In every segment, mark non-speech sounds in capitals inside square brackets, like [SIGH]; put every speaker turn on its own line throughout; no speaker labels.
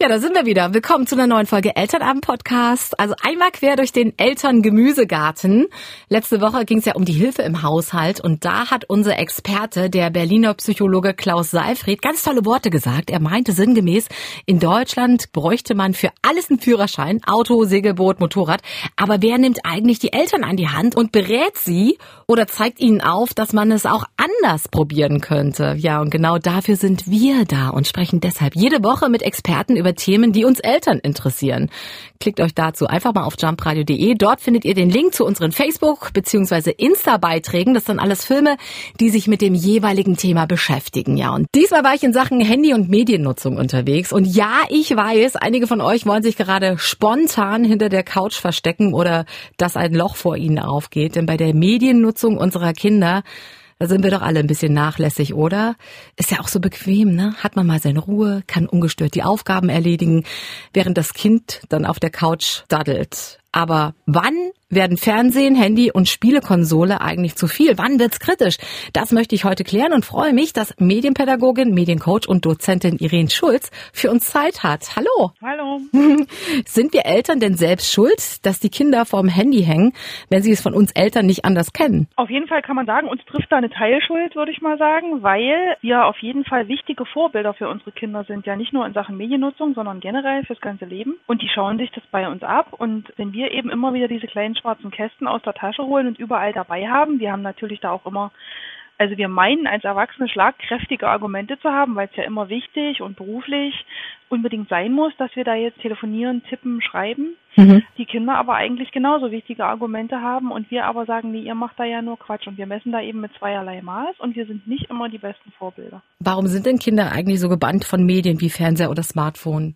Ja, da sind wir wieder. Willkommen zu einer neuen Folge Elternabend-Podcast. Also einmal quer durch den Eltern-Gemüsegarten. Letzte Woche ging es ja um die Hilfe im Haushalt und da hat unser Experte, der Berliner Psychologe Klaus Seifried, ganz tolle Worte gesagt. Er meinte sinngemäß, in Deutschland bräuchte man für alles einen Führerschein, Auto, Segelboot, Motorrad. Aber wer nimmt eigentlich die Eltern an die Hand und berät sie oder zeigt ihnen auf, dass man es auch anders probieren könnte? Ja, und genau dafür sind wir da und sprechen deshalb jede Woche mit Experten über Themen, die uns Eltern interessieren. Klickt euch dazu einfach mal auf jumpradio.de. Dort findet ihr den Link zu unseren Facebook- bzw. Insta-Beiträgen. Das sind alles Filme, die sich mit dem jeweiligen Thema beschäftigen. Ja, und diesmal war ich in Sachen Handy- und Mediennutzung unterwegs. Und ja, ich weiß, einige von euch wollen sich gerade spontan hinter der Couch verstecken oder dass ein Loch vor ihnen aufgeht. Denn bei der Mediennutzung unserer Kinder da sind wir doch alle ein bisschen nachlässig, oder? Ist ja auch so bequem, ne? Hat man mal seine Ruhe, kann ungestört die Aufgaben erledigen, während das Kind dann auf der Couch daddelt. Aber wann werden Fernsehen, Handy und Spielekonsole eigentlich zu viel? Wann wird's kritisch? Das möchte ich heute klären und freue mich, dass Medienpädagogin, Mediencoach und Dozentin Irene Schulz für uns Zeit hat. Hallo.
Hallo. [LAUGHS]
Sind wir Eltern denn selbst schuld, dass die Kinder vorm Handy hängen, wenn sie es von uns Eltern nicht anders kennen?
Auf jeden Fall kann man sagen, uns trifft da eine Teilschuld, würde ich mal sagen, weil wir auf jeden Fall wichtige Vorbilder für unsere Kinder sind. Ja, nicht nur in Sachen Mediennutzung, sondern generell fürs ganze Leben. Und die schauen sich das bei uns ab. Und wenn wir eben immer wieder diese kleinen schwarzen Kästen aus der Tasche holen und überall dabei haben. Wir haben natürlich da auch immer, also wir meinen als Erwachsene schlagkräftige Argumente zu haben, weil es ja immer wichtig und beruflich unbedingt sein muss, dass wir da jetzt telefonieren, tippen, schreiben. Mhm. Die Kinder aber eigentlich genauso wichtige Argumente haben und wir aber sagen, nee, ihr macht da ja nur Quatsch und wir messen da eben mit zweierlei Maß und wir sind nicht immer die besten Vorbilder.
Warum sind denn Kinder eigentlich so gebannt von Medien wie Fernseher oder Smartphone?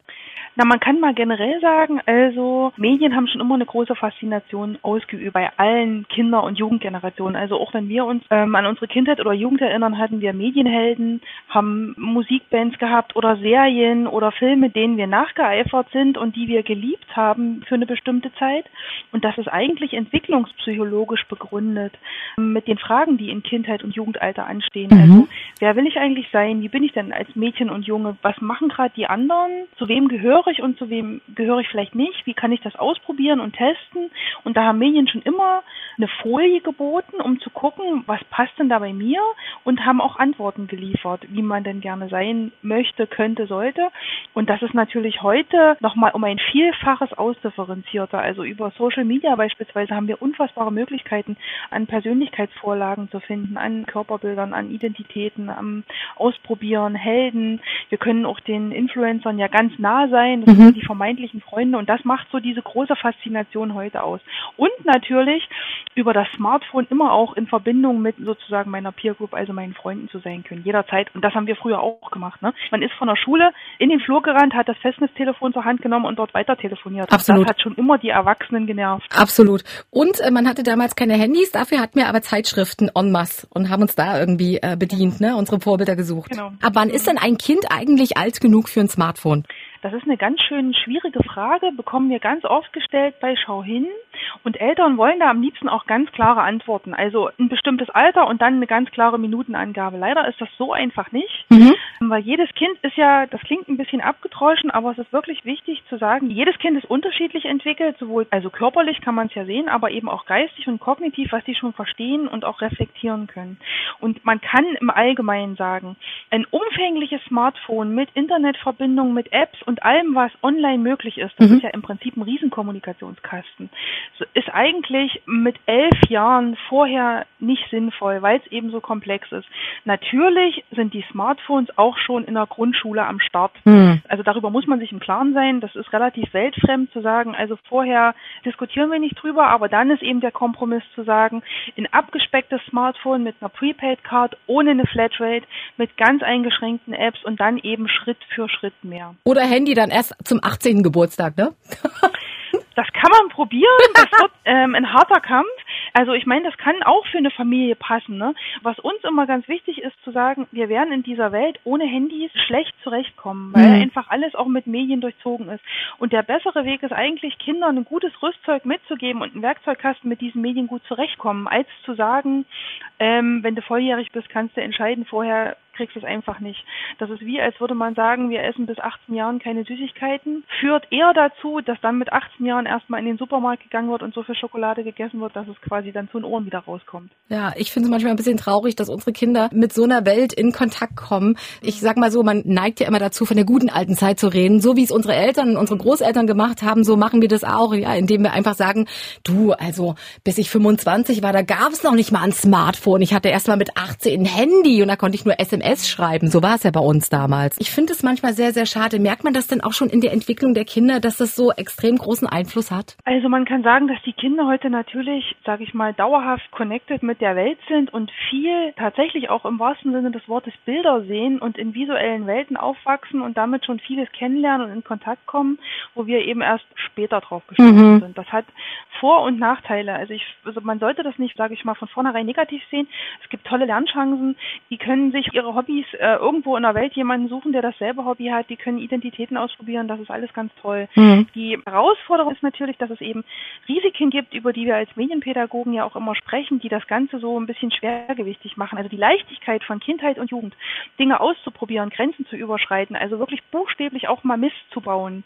Na, man kann mal generell sagen, also Medien haben schon immer eine große Faszination ausgeübt bei allen Kinder- und Jugendgenerationen. Also auch wenn wir uns ähm, an unsere Kindheit oder Jugend erinnern, hatten wir Medienhelden, haben Musikbands gehabt oder Serien oder Filme, denen wir nachgeeifert sind und die wir geliebt haben für eine bestimmte Zeit. Und das ist eigentlich entwicklungspsychologisch begründet mit den Fragen, die in Kindheit und Jugendalter anstehen. Mhm. Also wer will ich eigentlich sein? Wie bin ich denn als Mädchen und Junge? Was machen gerade die anderen? Zu wem gehöre gehöre ich und zu wem gehöre ich vielleicht nicht, wie kann ich das ausprobieren und testen. Und da haben Medien schon immer eine Folie geboten, um zu gucken, was passt denn da bei mir und haben auch Antworten geliefert, wie man denn gerne sein möchte, könnte, sollte. Und das ist natürlich heute nochmal um ein Vielfaches ausdifferenzierter. Also über Social Media beispielsweise haben wir unfassbare Möglichkeiten, an Persönlichkeitsvorlagen zu finden, an Körperbildern, an Identitäten, am Ausprobieren, Helden. Wir können auch den Influencern ja ganz nah sein sein, das mhm. sind die vermeintlichen Freunde und das macht so diese große Faszination heute aus. Und natürlich über das Smartphone immer auch in Verbindung mit sozusagen meiner Peer Group, also meinen Freunden zu sein können, jederzeit. Und das haben wir früher auch gemacht. Ne? Man ist von der Schule in den Flur gerannt, hat das Festnetztelefon zur Hand genommen und dort weiter telefoniert.
Absolut.
Das hat schon immer die Erwachsenen genervt.
Absolut. Und äh, man hatte damals keine Handys, dafür hatten wir aber Zeitschriften en masse und haben uns da irgendwie äh, bedient, ne? unsere Vorbilder gesucht. Genau. Aber wann ist denn ein Kind eigentlich alt genug für ein Smartphone?
Das ist eine ganz schön schwierige Frage, bekommen wir ganz oft gestellt bei Schau hin. Und Eltern wollen da am liebsten auch ganz klare Antworten. Also ein bestimmtes Alter und dann eine ganz klare Minutenangabe. Leider ist das so einfach nicht, mhm. weil jedes Kind ist ja, das klingt ein bisschen abgetroschen, aber es ist wirklich wichtig zu sagen, jedes Kind ist unterschiedlich entwickelt, sowohl also körperlich kann man es ja sehen, aber eben auch geistig und kognitiv, was sie schon verstehen und auch reflektieren können. Und man kann im Allgemeinen sagen, ein umfängliches Smartphone mit Internetverbindung, mit Apps und allem, was online möglich ist, das mhm. ist ja im Prinzip ein Riesenkommunikationskasten ist eigentlich mit elf Jahren vorher nicht sinnvoll, weil es eben so komplex ist. Natürlich sind die Smartphones auch schon in der Grundschule am Start. Mhm. Also darüber muss man sich im Klaren sein. Das ist relativ weltfremd zu sagen. Also vorher diskutieren wir nicht drüber, aber dann ist eben der Kompromiss zu sagen, ein abgespecktes Smartphone mit einer Prepaid-Card ohne eine Flatrate, mit ganz eingeschränkten Apps und dann eben Schritt für Schritt mehr.
Oder Handy dann erst zum 18. Geburtstag, ne?
Das kann man probieren. Das wird ähm, ein harter Kampf. Also ich meine, das kann auch für eine Familie passen. Ne? Was uns immer ganz wichtig ist zu sagen, wir werden in dieser Welt ohne Handys schlecht zurechtkommen, weil mhm. einfach alles auch mit Medien durchzogen ist. Und der bessere Weg ist eigentlich, Kindern ein gutes Rüstzeug mitzugeben und einen Werkzeugkasten mit diesen Medien gut zurechtkommen, als zu sagen, ähm, wenn du volljährig bist, kannst du entscheiden vorher, kriegst es einfach nicht. Das ist wie, als würde man sagen, wir essen bis 18 Jahren keine Süßigkeiten. Führt eher dazu, dass dann mit 18 Jahren erstmal in den Supermarkt gegangen wird und so viel Schokolade gegessen wird, dass es quasi dann zu den Ohren wieder rauskommt.
Ja, ich finde es manchmal ein bisschen traurig, dass unsere Kinder mit so einer Welt in Kontakt kommen. Ich sag mal so, man neigt ja immer dazu, von der guten alten Zeit zu reden. So wie es unsere Eltern und unsere Großeltern gemacht haben, so machen wir das auch, ja, indem wir einfach sagen, du, also bis ich 25 war, da gab es noch nicht mal ein Smartphone. Ich hatte erst mal mit 18 ein Handy und da konnte ich nur SMS schreiben. So war es ja bei uns damals. Ich finde es manchmal sehr, sehr schade. Merkt man das denn auch schon in der Entwicklung der Kinder, dass das so extrem großen Einfluss hat?
Also man kann sagen, dass die Kinder heute natürlich, sage ich mal, dauerhaft connected mit der Welt sind und viel tatsächlich auch im wahrsten Sinne des Wortes Bilder sehen und in visuellen Welten aufwachsen und damit schon vieles kennenlernen und in Kontakt kommen, wo wir eben erst später drauf gestoßen mhm. sind. Das hat Vor- und Nachteile. Also ich, also man sollte das nicht, sage ich mal, von vornherein negativ sehen. Es gibt tolle Lernchancen. Die können sich ihre Hobbys äh, irgendwo in der Welt jemanden suchen, der dasselbe Hobby hat. Die können Identitäten ausprobieren. Das ist alles ganz toll. Mhm. Die Herausforderung ist natürlich, dass es eben Risiken gibt, über die wir als Medienpädagogen ja auch immer sprechen, die das Ganze so ein bisschen schwergewichtig machen. Also die Leichtigkeit von Kindheit und Jugend, Dinge auszuprobieren, Grenzen zu überschreiten, also wirklich buchstäblich auch mal Mist zu bauen,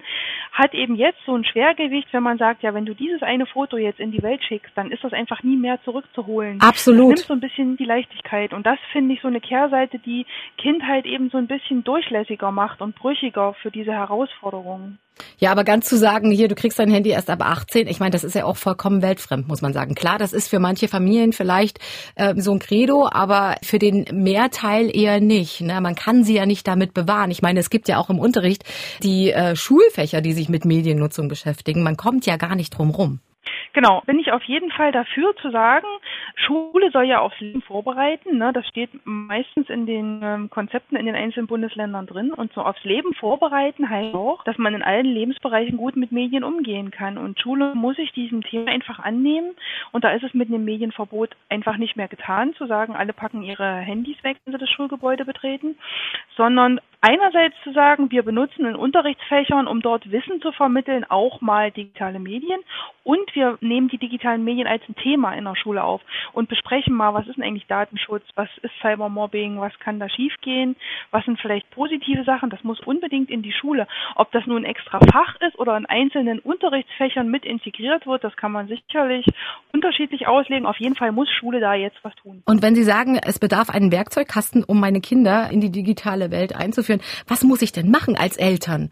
hat eben jetzt so ein Schwergewicht, wenn man sagt, ja, wenn du dieses eine Foto jetzt in die Welt schickst, dann ist das einfach nie mehr zurückzuholen.
Absolut.
Das nimmt so ein bisschen die Leichtigkeit und das finde ich so eine Kehrseite, die Kindheit eben so ein bisschen durchlässiger macht und brüchiger für diese Herausforderungen.
Ja, aber ganz zu sagen, hier, du kriegst dein Handy erst ab 18, ich meine, das ist ja auch vollkommen weltfremd, muss man sagen. Klar, das ist für manche Familien vielleicht äh, so ein Credo, aber für den Mehrteil eher nicht. Ne? Man kann sie ja nicht damit bewahren. Ich meine, es gibt ja auch im Unterricht die äh, Schulfächer, die sich mit Mediennutzung beschäftigen. Man kommt ja gar nicht drum rum.
Genau, bin ich auf jeden Fall dafür zu sagen, Schule soll ja aufs Leben vorbereiten. Ne? Das steht meistens in den ähm, Konzepten in den einzelnen Bundesländern drin. Und so aufs Leben vorbereiten heißt auch, dass man in allen Lebensbereichen gut mit Medien umgehen kann. Und Schule muss sich diesem Thema einfach annehmen. Und da ist es mit einem Medienverbot einfach nicht mehr getan, zu sagen, alle packen ihre Handys weg, wenn sie das Schulgebäude betreten, sondern einerseits zu sagen, wir benutzen in Unterrichtsfächern, um dort Wissen zu vermitteln, auch mal digitale Medien und wir nehmen die digitalen Medien als ein Thema in der Schule auf und besprechen mal, was ist denn eigentlich Datenschutz, was ist Cybermobbing, was kann da schiefgehen, was sind vielleicht positive Sachen, das muss unbedingt in die Schule. Ob das nun ein extra Fach ist oder in einzelnen Unterrichtsfächern mit integriert wird, das kann man sicherlich unterschiedlich auslegen. Auf jeden Fall muss Schule da jetzt was tun.
Und wenn Sie sagen, es bedarf einen Werkzeugkasten, um meine Kinder in die digitale Welt einzuführen, was muss ich denn machen als Eltern?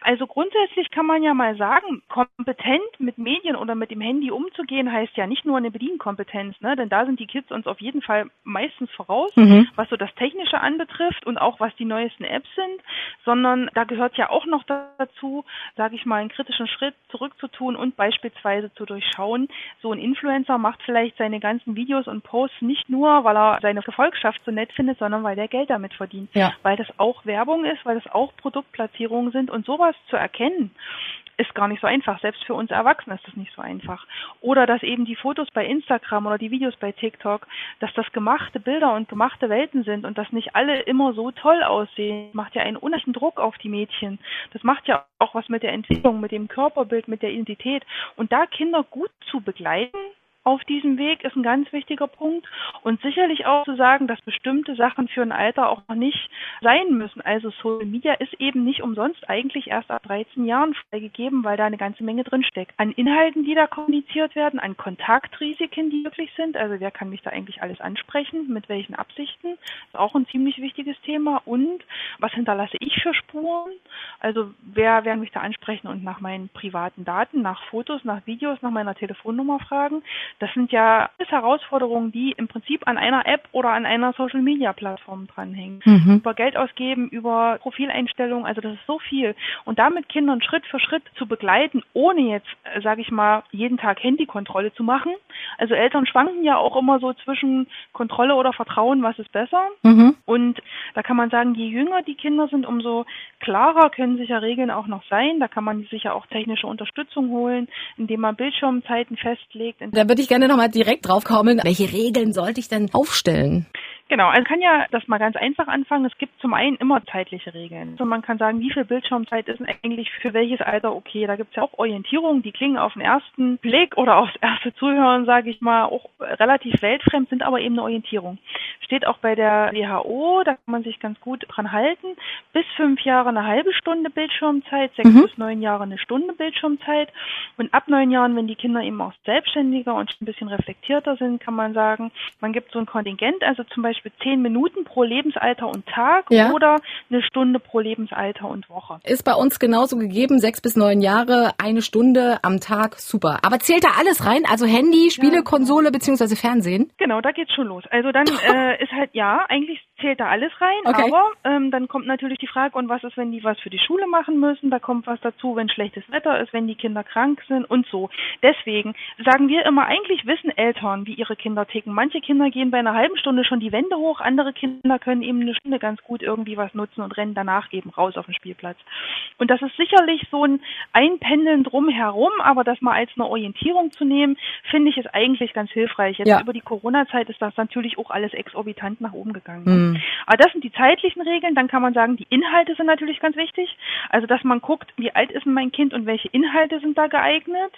Also grundsätzlich kann man ja mal sagen, kompetent mit Medien oder mit dem Handy umzugehen, heißt ja nicht nur eine Bedienkompetenz, ne? denn da sind die Kids uns auf jeden Fall meistens voraus, mhm. was so das Technische anbetrifft und auch was die neuesten Apps sind, sondern da gehört ja auch noch dazu, sage ich mal, einen kritischen Schritt zurückzutun und beispielsweise zu durchschauen, so ein Influencer macht vielleicht seine ganzen Videos und Posts nicht nur, weil er seine Gefolgschaft so nett findet, sondern weil der Geld damit verdient, ja. weil das auch Werbung ist, weil das auch Produktplatzierungen sind und sowas sowas zu erkennen, ist gar nicht so einfach. Selbst für uns Erwachsene ist das nicht so einfach. Oder dass eben die Fotos bei Instagram oder die Videos bei TikTok, dass das gemachte Bilder und gemachte Welten sind und dass nicht alle immer so toll aussehen, macht ja einen unheimlichen Druck auf die Mädchen. Das macht ja auch was mit der Entwicklung, mit dem Körperbild, mit der Identität. Und da Kinder gut zu begleiten, auf diesem Weg ist ein ganz wichtiger Punkt und sicherlich auch zu sagen, dass bestimmte Sachen für ein Alter auch noch nicht sein müssen. Also Social Media ist eben nicht umsonst eigentlich erst ab 13 Jahren freigegeben, weil da eine ganze Menge drinsteckt. An Inhalten, die da kommuniziert werden, an Kontaktrisiken, die möglich sind. Also wer kann mich da eigentlich alles ansprechen, mit welchen Absichten, ist auch ein ziemlich wichtiges Thema. Und was hinterlasse ich für Spuren? Also wer werden mich da ansprechen und nach meinen privaten Daten, nach Fotos, nach Videos, nach meiner Telefonnummer fragen? Das sind ja alles Herausforderungen, die im Prinzip an einer App oder an einer Social Media Plattform dranhängen. Mhm. Über Geld ausgeben, über Profileinstellungen, also das ist so viel. Und damit Kindern Schritt für Schritt zu begleiten, ohne jetzt, äh, sage ich mal, jeden Tag Handykontrolle zu machen. Also Eltern schwanken ja auch immer so zwischen Kontrolle oder Vertrauen, was ist besser. Mhm. Und da kann man sagen, je jünger die Kinder sind, umso klarer können sich ja Regeln auch noch sein. Da kann man sich ja auch technische Unterstützung holen, indem man Bildschirmzeiten festlegt.
Da würde ich gerne nochmal direkt drauf kommen. Welche Regeln sollte ich denn aufstellen?
Genau, also kann ja das mal ganz einfach anfangen. Es gibt zum einen immer zeitliche Regeln. Also man kann sagen, wie viel Bildschirmzeit ist eigentlich für welches Alter okay. Da gibt es ja auch Orientierungen, die klingen auf den ersten Blick oder aufs erste Zuhören, sage ich mal, auch relativ weltfremd, sind aber eben eine Orientierung. Steht auch bei der WHO, da kann man sich ganz gut dran halten. Bis fünf Jahre eine halbe Stunde Bildschirmzeit, sechs mhm. bis neun Jahre eine Stunde Bildschirmzeit. Und ab neun Jahren, wenn die Kinder eben auch selbstständiger und ein bisschen reflektierter sind, kann man sagen, man gibt so ein Kontingent, also zum Beispiel zehn Minuten pro Lebensalter und Tag ja. oder eine Stunde pro Lebensalter und Woche.
Ist bei uns genauso gegeben, sechs bis neun Jahre, eine Stunde am Tag, super. Aber zählt da alles rein? Also Handy, Spielekonsole ja. beziehungsweise Fernsehen?
Genau, da geht's schon los. Also dann äh, ist halt, ja, eigentlich zählt da alles rein, okay. aber ähm, dann kommt natürlich die Frage, und was ist, wenn die was für die Schule machen müssen? Da kommt was dazu, wenn schlechtes Wetter ist, wenn die Kinder krank sind und so. Deswegen sagen wir immer, eigentlich wissen Eltern, wie ihre Kinder ticken. Manche Kinder gehen bei einer halben Stunde schon die Wände hoch, andere Kinder können eben eine Stunde ganz gut irgendwie was nutzen und rennen danach eben raus auf den Spielplatz. Und das ist sicherlich so ein Einpendeln drumherum, aber das mal als eine Orientierung zu nehmen, finde ich ist eigentlich ganz hilfreich. Jetzt ja. über die Corona-Zeit ist das natürlich auch alles exorbitant nach oben gegangen. Mhm. Mhm. Aber das sind die zeitlichen Regeln. Dann kann man sagen, die Inhalte sind natürlich ganz wichtig. Also, dass man guckt, wie alt ist mein Kind und welche Inhalte sind da geeignet.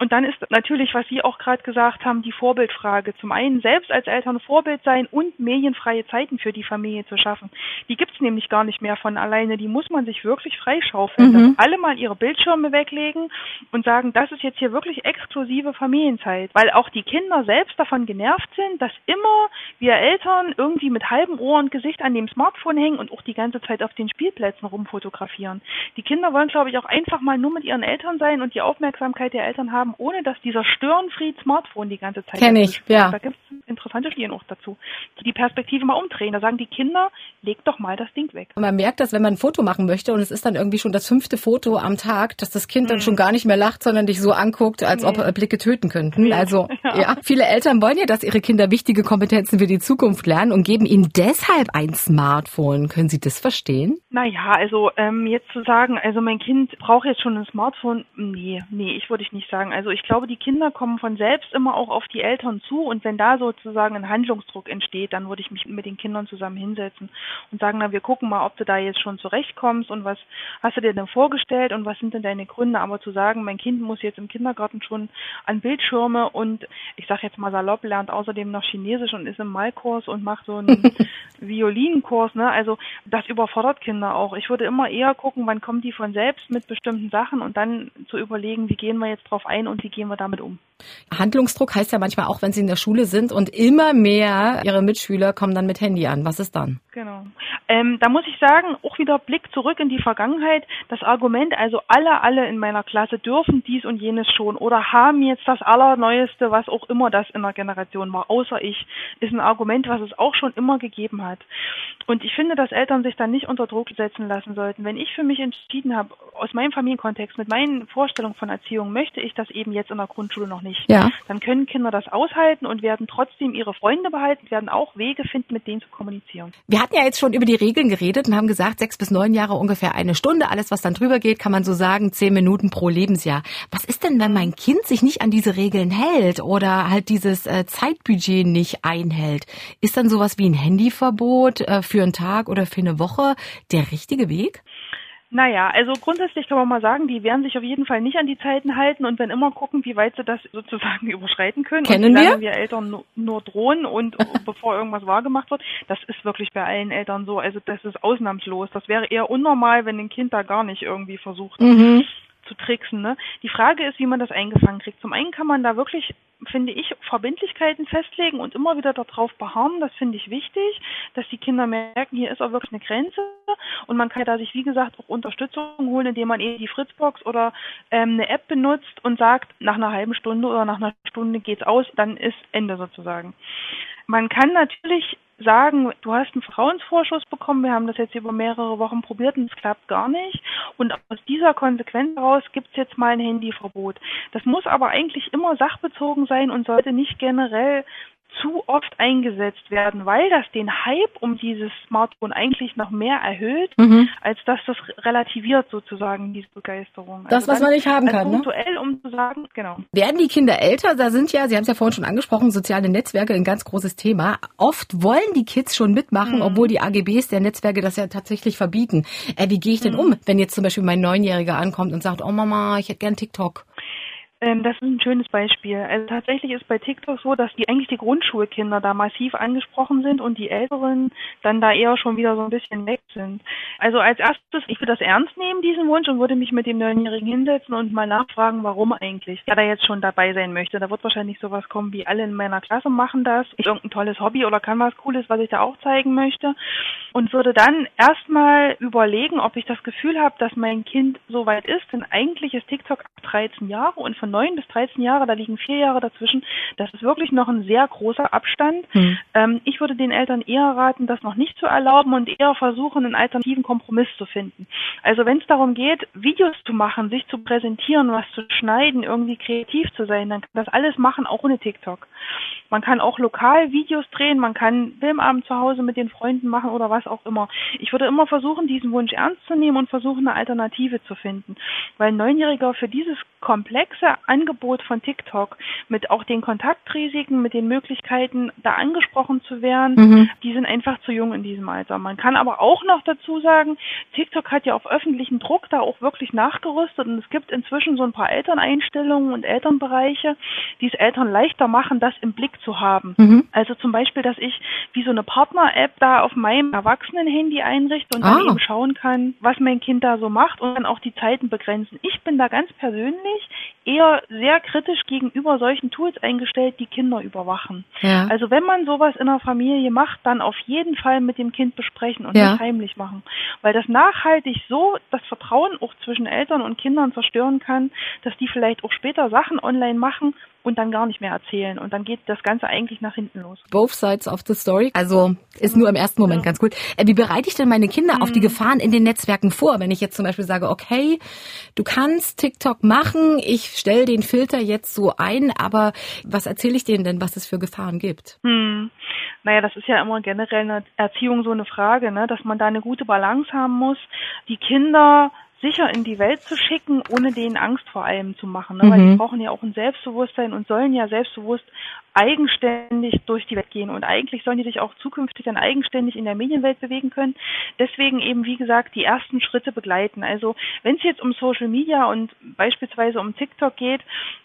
Und dann ist natürlich, was Sie auch gerade gesagt haben, die Vorbildfrage. Zum einen selbst als Eltern Vorbild sein und medienfreie Zeiten für die Familie zu schaffen. Die gibt's nämlich gar nicht mehr von alleine. Die muss man sich wirklich freischaufeln. Mhm. Dass alle mal ihre Bildschirme weglegen und sagen, das ist jetzt hier wirklich exklusive Familienzeit. Weil auch die Kinder selbst davon genervt sind, dass immer wir Eltern irgendwie mit halbem Ohr und Gesicht an dem Smartphone hängen und auch die ganze Zeit auf den Spielplätzen rumfotografieren. Die Kinder wollen, glaube ich, auch einfach mal nur mit ihren Eltern sein und die Aufmerksamkeit der Eltern haben, ohne dass dieser Störenfried Smartphone die ganze Zeit.
Kenn ich, ja.
Da gibt es interessante Studien auch dazu. Die Perspektive mal umdrehen. Da sagen die Kinder, leg doch mal das Ding weg.
Man merkt das, wenn man ein Foto machen möchte und es ist dann irgendwie schon das fünfte Foto am Tag, dass das Kind mhm. dann schon gar nicht mehr lacht, sondern dich so anguckt, als nee. ob Blicke töten könnten. Also [LAUGHS] ja. ja, viele Eltern wollen ja, dass ihre Kinder wichtige Kompetenzen für die Zukunft lernen und geben ihnen deshalb deshalb ein Smartphone. Können Sie das verstehen?
Naja, also ähm, jetzt zu sagen, also mein Kind braucht jetzt schon ein Smartphone, nee, nee, ich würde ich nicht sagen. Also ich glaube, die Kinder kommen von selbst immer auch auf die Eltern zu und wenn da sozusagen ein Handlungsdruck entsteht, dann würde ich mich mit den Kindern zusammen hinsetzen und sagen, na, wir gucken mal, ob du da jetzt schon zurechtkommst und was hast du dir denn vorgestellt und was sind denn deine Gründe. Aber zu sagen, mein Kind muss jetzt im Kindergarten schon an Bildschirme und ich sage jetzt mal salopp, lernt außerdem noch Chinesisch und ist im Malkurs und macht so einen [LAUGHS] Violinenkurs, ne? Also das überfordert Kinder auch. Ich würde immer eher gucken, wann kommen die von selbst mit bestimmten Sachen und dann zu überlegen, wie gehen wir jetzt drauf ein und wie gehen wir damit um.
Handlungsdruck heißt ja manchmal auch, wenn sie in der Schule sind und immer mehr ihre Mitschüler kommen dann mit Handy an. Was ist dann?
Genau. Ähm, da muss ich sagen, auch wieder Blick zurück in die Vergangenheit. Das Argument, also alle, alle in meiner Klasse dürfen dies und jenes schon oder haben jetzt das Allerneueste, was auch immer das in der Generation war, außer ich, ist ein Argument, was es auch schon immer gegeben hat. Und ich finde, dass Eltern sich dann nicht unter Druck setzen lassen sollten. Wenn ich für mich entschieden habe, aus meinem Familienkontext, mit meinen Vorstellungen von Erziehung, möchte ich das eben jetzt in der Grundschule noch nicht. Ja. Dann können Kinder das aushalten und werden trotzdem ihre Freunde behalten, werden auch Wege finden, mit denen zu kommunizieren.
Wir hatten ja jetzt schon über die Regeln geredet und haben gesagt, sechs bis neun Jahre ungefähr eine Stunde. Alles, was dann drüber geht, kann man so sagen, zehn Minuten pro Lebensjahr. Was ist denn, wenn mein Kind sich nicht an diese Regeln hält oder halt dieses äh, Zeitbudget nicht einhält? Ist dann sowas wie ein Handyverbot äh, für einen Tag oder für eine Woche der richtige Weg?
Naja, also grundsätzlich kann man mal sagen, die werden sich auf jeden Fall nicht an die Zeiten halten und dann immer gucken, wie weit sie das sozusagen [LAUGHS] überschreiten können.
Kennen
und
wir?
wir Eltern nur, nur drohen [LAUGHS] und bevor irgendwas wahrgemacht wird. Das ist wirklich bei allen Eltern so. Also das ist ausnahmslos. Das wäre eher unnormal, wenn ein Kind da gar nicht irgendwie versucht. Mhm zu tricksen. Ne? Die Frage ist, wie man das eingefangen kriegt. Zum einen kann man da wirklich, finde ich, Verbindlichkeiten festlegen und immer wieder darauf beharren. Das finde ich wichtig, dass die Kinder merken, hier ist auch wirklich eine Grenze. Und man kann da sich, wie gesagt, auch Unterstützung holen, indem man eben die Fritzbox oder ähm, eine App benutzt und sagt, nach einer halben Stunde oder nach einer Stunde geht's aus, dann ist Ende sozusagen. Man kann natürlich sagen, du hast einen Vertrauensvorschuss bekommen, wir haben das jetzt über mehrere Wochen probiert und es klappt gar nicht. Und aus dieser Konsequenz heraus gibt es jetzt mal ein Handyverbot. Das muss aber eigentlich immer sachbezogen sein und sollte nicht generell zu oft eingesetzt werden, weil das den Hype um dieses Smartphone eigentlich noch mehr erhöht, mhm. als dass das relativiert sozusagen diese Begeisterung.
Das, also was man nicht haben kann.
Ne? Punktuell, um zu sagen, genau.
Werden die Kinder älter? Da sind ja, Sie haben es ja vorhin schon angesprochen, soziale Netzwerke ein ganz großes Thema. Oft wollen die Kids schon mitmachen, mhm. obwohl die AGBs der Netzwerke das ja tatsächlich verbieten. Äh, wie gehe ich denn mhm. um, wenn jetzt zum Beispiel mein Neunjähriger ankommt und sagt, oh Mama, ich hätte gern TikTok?
Ähm, das ist ein schönes Beispiel. Also tatsächlich ist bei TikTok so, dass die eigentlich die Grundschulkinder da massiv angesprochen sind und die Älteren dann da eher schon wieder so ein bisschen weg sind. Also als erstes, ich würde das ernst nehmen, diesen Wunsch, und würde mich mit dem Neunjährigen hinsetzen und mal nachfragen, warum eigentlich er da jetzt schon dabei sein möchte. Da wird wahrscheinlich sowas kommen wie alle in meiner Klasse machen das, irgendein tolles Hobby oder kann was Cooles, was ich da auch zeigen möchte. Und würde dann erstmal überlegen, ob ich das Gefühl habe, dass mein Kind so weit ist, denn eigentlich ist TikTok 13 Jahre und von neun bis 13 Jahre, da liegen vier Jahre dazwischen. Das ist wirklich noch ein sehr großer Abstand. Mhm. Ähm, ich würde den Eltern eher raten, das noch nicht zu erlauben und eher versuchen, einen alternativen Kompromiss zu finden. Also wenn es darum geht, Videos zu machen, sich zu präsentieren, was zu schneiden, irgendwie kreativ zu sein, dann kann das alles machen, auch ohne TikTok. Man kann auch lokal Videos drehen, man kann Filmabend zu Hause mit den Freunden machen oder was auch immer. Ich würde immer versuchen, diesen Wunsch ernst zu nehmen und versuchen, eine Alternative zu finden. Weil ein Neunjähriger für dieses komplexe Angebot von TikTok mit auch den Kontaktrisiken, mit den Möglichkeiten, da angesprochen zu werden, mhm. die sind einfach zu jung in diesem Alter. Man kann aber auch noch dazu sagen, TikTok hat ja auf öffentlichen Druck da auch wirklich nachgerüstet und es gibt inzwischen so ein paar Elterneinstellungen und Elternbereiche, die es Eltern leichter machen, das im Blick zu haben. Mhm. Also zum Beispiel, dass ich wie so eine Partner-App da auf meinem Erwachsenen-Handy einrichte und ah. dann eben schauen kann, was mein Kind da so macht und dann auch die Zeiten begrenzen. Ich bin da ganz persönlich eher sehr kritisch gegenüber solchen Tools eingestellt, die Kinder überwachen. Ja. Also wenn man sowas in der Familie macht, dann auf jeden Fall mit dem Kind besprechen und ja. nicht heimlich machen. Weil das nachhaltig so das Vertrauen auch zwischen Eltern und Kindern zerstören kann, dass die vielleicht auch später Sachen online machen, und dann gar nicht mehr erzählen. Und dann geht das Ganze eigentlich nach hinten los.
Both sides of the story. Also ist nur im ersten Moment ja. ganz gut. Äh, wie bereite ich denn meine Kinder mhm. auf die mhm. Gefahren in den Netzwerken vor? Wenn ich jetzt zum Beispiel sage, okay, du kannst TikTok machen, ich stelle den Filter jetzt so ein, aber was erzähle ich denen denn, was es für Gefahren gibt?
Mhm. Naja, das ist ja immer generell eine Erziehung so eine Frage, ne? dass man da eine gute Balance haben muss. Die Kinder sicher in die Welt zu schicken, ohne denen Angst vor allem zu machen. Ne? Mhm. Weil die mhm. brauchen ja auch ein Selbstbewusstsein und sollen ja selbstbewusst eigenständig durch die Welt gehen. Und eigentlich sollen die sich auch zukünftig dann eigenständig in der Medienwelt bewegen können. Deswegen eben, wie gesagt, die ersten Schritte begleiten. Also wenn es jetzt um Social Media und beispielsweise um TikTok geht,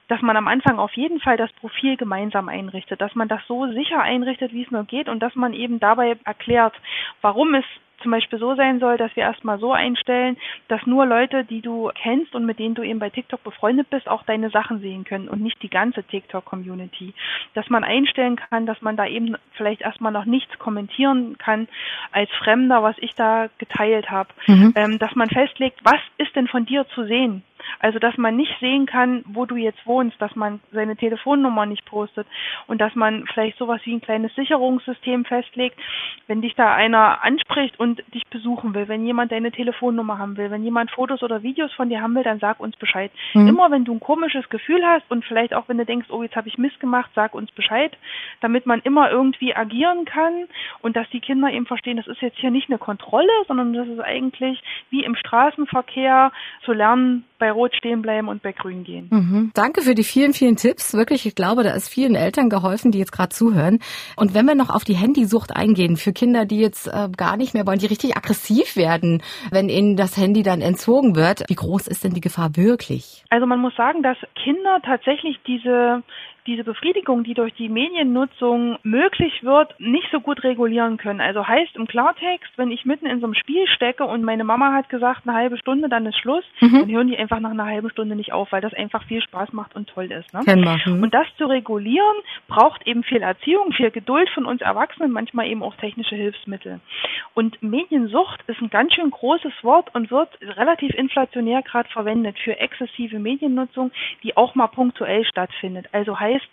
dass man am Anfang auf jeden Fall das Profil gemeinsam einrichtet, dass man das so sicher einrichtet, wie es nur geht und dass man eben dabei erklärt, warum es zum Beispiel so sein soll, dass wir erstmal so einstellen, dass nur Leute, die du kennst und mit denen du eben bei TikTok befreundet bist, auch deine Sachen sehen können und nicht die ganze TikTok-Community. Dass man einstellen kann, dass man da eben vielleicht erstmal noch nichts kommentieren kann als Fremder, was ich da geteilt habe. Mhm. Ähm, dass man festlegt, was ist denn von dir zu sehen? Also, dass man nicht sehen kann, wo du jetzt wohnst, dass man seine Telefonnummer nicht postet und dass man vielleicht sowas wie ein kleines Sicherungssystem festlegt, wenn dich da einer anspricht und dich besuchen will, wenn jemand deine Telefonnummer haben will, wenn jemand Fotos oder Videos von dir haben will, dann sag uns Bescheid. Mhm. Immer wenn du ein komisches Gefühl hast und vielleicht auch wenn du denkst, oh, jetzt habe ich Mist gemacht, sag uns Bescheid, damit man immer irgendwie agieren kann und dass die Kinder eben verstehen, das ist jetzt hier nicht eine Kontrolle, sondern das ist eigentlich wie im Straßenverkehr zu lernen, bei Rot stehen bleiben und bei Grün gehen.
Mhm. Danke für die vielen, vielen Tipps. Wirklich, ich glaube, da ist vielen Eltern geholfen, die jetzt gerade zuhören. Und wenn wir noch auf die Handysucht eingehen, für Kinder, die jetzt äh, gar nicht mehr wollen, die richtig aggressiv werden, wenn ihnen das Handy dann entzogen wird, wie groß ist denn die Gefahr wirklich?
Also man muss sagen, dass Kinder tatsächlich diese diese Befriedigung, die durch die Mediennutzung möglich wird, nicht so gut regulieren können. Also heißt im Klartext, wenn ich mitten in so einem Spiel stecke und meine Mama hat gesagt, eine halbe Stunde, dann ist Schluss, mhm. dann hören die einfach nach einer halben Stunde nicht auf, weil das einfach viel Spaß macht und toll ist. Ne?
Mhm.
Und das zu regulieren, braucht eben viel Erziehung, viel Geduld von uns Erwachsenen, manchmal eben auch technische Hilfsmittel. Und Mediensucht ist ein ganz schön großes Wort und wird relativ inflationär gerade verwendet für exzessive Mediennutzung, die auch mal punktuell stattfindet. Also heißt, heißt,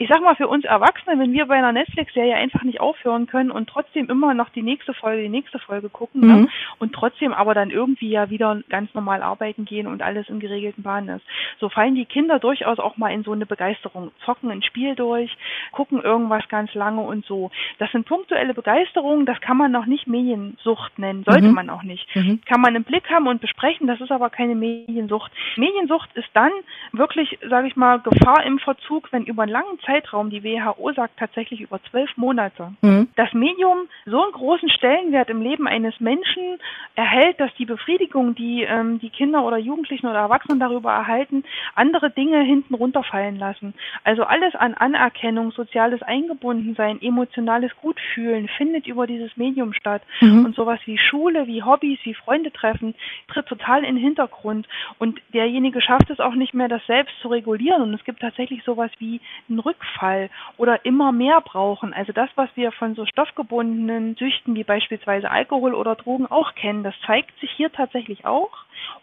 ich sag mal, für uns Erwachsene, wenn wir bei einer Netflix-Serie einfach nicht aufhören können und trotzdem immer noch die nächste Folge, die nächste Folge gucken ne? mhm. ne? und trotzdem aber dann irgendwie ja wieder ganz normal arbeiten gehen und alles in geregelten Bahnen ist. So fallen die Kinder durchaus auch mal in so eine Begeisterung, zocken ein Spiel durch, gucken irgendwas ganz lange und so. Das sind punktuelle Begeisterungen, das kann man noch nicht Mediensucht nennen, sollte mhm. man auch nicht. Mhm. Kann man im Blick haben und besprechen, das ist aber keine Mediensucht. Mediensucht ist dann wirklich, sage ich mal, Gefahr im Verzug, wenn über einen langen Zeitraum, die WHO sagt tatsächlich über zwölf Monate, mhm. das Medium so einen großen Stellenwert im Leben eines Menschen erhält, dass die Befriedigung, die ähm, die Kinder oder Jugendlichen oder Erwachsenen darüber erhalten, andere Dinge hinten runterfallen lassen. Also alles an Anerkennung, soziales Eingebundensein, emotionales Gutfühlen findet über dieses Medium statt. Mhm. Und sowas wie Schule, wie Hobbys, wie Freunde treffen, tritt total in den Hintergrund. Und derjenige schafft es auch nicht mehr, das selbst zu regulieren. Und es gibt tatsächlich sowas wie einen Rück Rückfall oder immer mehr brauchen. Also das, was wir von so stoffgebundenen Süchten wie beispielsweise Alkohol oder Drogen auch kennen, das zeigt sich hier tatsächlich auch.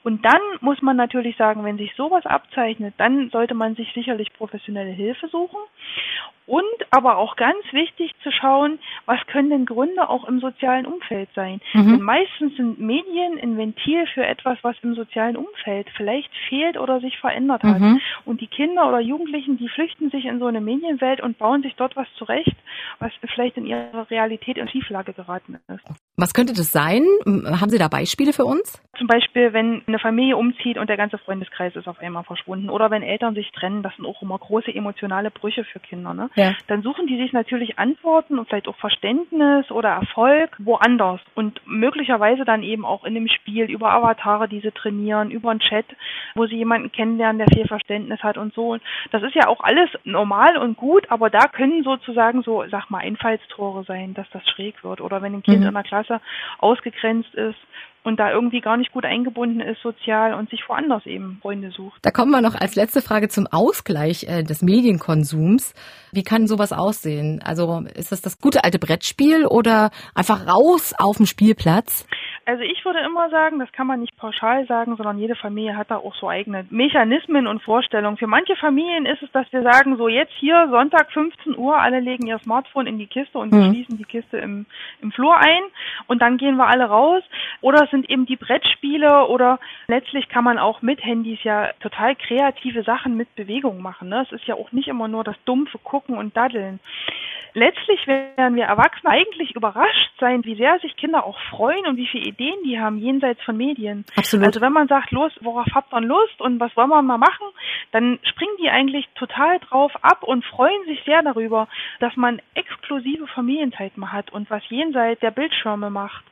Und dann muss man natürlich sagen, wenn sich sowas abzeichnet, dann sollte man sich sicherlich professionelle Hilfe suchen. Und aber auch ganz wichtig zu schauen, was können denn Gründe auch im sozialen Umfeld sein. Mhm. Denn meistens sind Medien ein Ventil für etwas, was im sozialen Umfeld vielleicht fehlt oder sich verändert hat. Mhm. Und die Kinder oder Jugendlichen, die flüchten sich in so eine Medienwelt und bauen sich dort was zurecht, was vielleicht in ihrer Realität in Schieflage geraten ist.
Was könnte das sein? Haben Sie da Beispiele für uns?
Zum Beispiel, wenn eine Familie umzieht und der ganze Freundeskreis ist auf einmal verschwunden oder wenn Eltern sich trennen, das sind auch immer große emotionale Brüche für Kinder. Ne? Ja. Dann suchen die sich natürlich Antworten und vielleicht auch Verständnis oder Erfolg woanders und möglicherweise dann eben auch in dem Spiel über Avatare, die sie trainieren, über einen Chat, wo sie jemanden kennenlernen, der viel Verständnis hat und so. Das ist ja auch alles normal und gut, aber da können sozusagen so, sag mal, Einfallstore sein, dass das schräg wird oder wenn ein Kind mhm. in der Klasse ausgegrenzt ist und da irgendwie gar nicht gut eingebunden ist sozial und sich woanders eben Freunde sucht.
Da kommen wir noch als letzte Frage zum Ausgleich äh, des Medienkonsums. Wie kann sowas aussehen? Also ist das das gute alte Brettspiel oder einfach raus auf dem Spielplatz?
Also ich würde immer sagen, das kann man nicht pauschal sagen, sondern jede Familie hat da auch so eigene Mechanismen und Vorstellungen. Für manche Familien ist es, dass wir sagen, so jetzt hier Sonntag 15 Uhr, alle legen ihr Smartphone in die Kiste und mhm. schließen die Kiste im, im Flur ein und dann gehen wir alle raus. Oder es sind eben die Brettspiele oder letztlich kann man auch mit Handys ja total kreative Sachen mit Bewegung machen. Ne? Es ist ja auch nicht immer nur das dumpfe Gucken und Daddeln letztlich werden wir Erwachsene eigentlich überrascht sein, wie sehr sich Kinder auch freuen und wie viele Ideen die haben jenseits von Medien. Absolut. Also wenn man sagt, los, worauf habt ihr Lust und was wollen wir mal machen, dann springen die eigentlich total drauf ab und freuen sich sehr darüber, dass man exklusive Familienzeit mal hat und was jenseits der Bildschirme macht.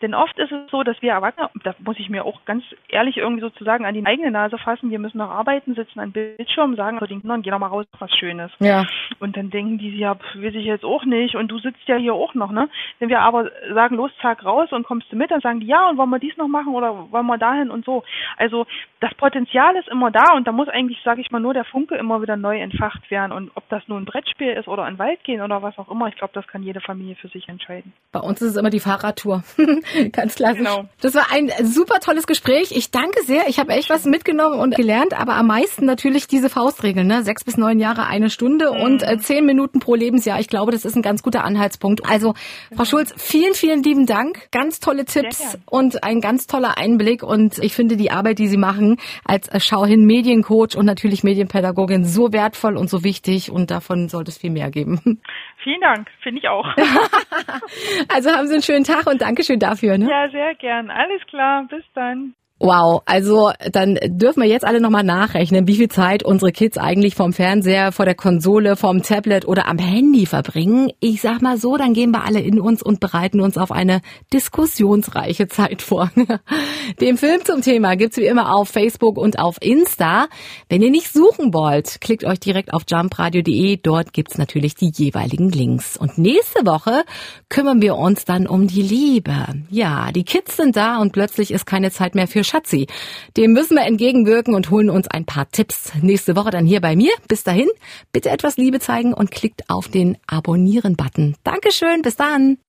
Denn oft ist es so, dass wir Erwachsene, da muss ich mir auch ganz ehrlich irgendwie sozusagen an die eigene Nase fassen, wir müssen noch arbeiten, sitzen an Bildschirmen, sagen zu den Kindern, geh doch mal raus, was Schönes. Ja. Und dann denken die, ja, will sich jetzt auch nicht und du sitzt ja hier auch noch, ne? Wenn wir aber sagen, los, zack, raus und kommst du mit, dann sagen die, ja, und wollen wir dies noch machen oder wollen wir dahin und so. Also das Potenzial ist immer da und da muss eigentlich, sage ich mal, nur der Funke immer wieder neu entfacht werden. Und ob das nun ein Brettspiel ist oder ein Wald gehen oder was auch immer, ich glaube, das kann jede Familie für sich entscheiden.
Bei uns ist es immer die Fahrradtour. [LAUGHS] Ganz klassisch. Genau. Das war ein super tolles Gespräch. Ich danke sehr. Ich habe echt was mitgenommen und gelernt, aber am meisten natürlich diese Faustregeln, ne? Sechs bis neun Jahre eine Stunde mhm. und äh, zehn Minuten pro Lebensjahr. Ich glaube, das ist ein ganz guter Anhaltspunkt. Also, Frau Schulz, vielen, vielen lieben Dank. Ganz tolle Tipps und ein ganz toller Einblick. Und ich finde die Arbeit, die Sie machen als äh, Schauhin Mediencoach und natürlich Medienpädagogin so wertvoll und so wichtig. Und davon sollte es viel mehr geben. [LAUGHS]
Vielen Dank, finde ich auch. [LAUGHS]
also haben Sie einen schönen Tag und Dankeschön dafür. Ne?
Ja, sehr gern. Alles klar. Bis dann.
Wow, also dann dürfen wir jetzt alle nochmal nachrechnen, wie viel Zeit unsere Kids eigentlich vom Fernseher, vor der Konsole, vom Tablet oder am Handy verbringen. Ich sag mal so, dann gehen wir alle in uns und bereiten uns auf eine diskussionsreiche Zeit vor. [LAUGHS] Den Film zum Thema gibt's wie immer auf Facebook und auf Insta. Wenn ihr nicht suchen wollt, klickt euch direkt auf jumpradio.de. Dort gibt's natürlich die jeweiligen Links. Und nächste Woche kümmern wir uns dann um die Liebe. Ja, die Kids sind da und plötzlich ist keine Zeit mehr für Schatzi. Dem müssen wir entgegenwirken und holen uns ein paar Tipps. Nächste Woche dann hier bei mir. Bis dahin, bitte etwas Liebe zeigen und klickt auf den Abonnieren-Button. Dankeschön, bis dann.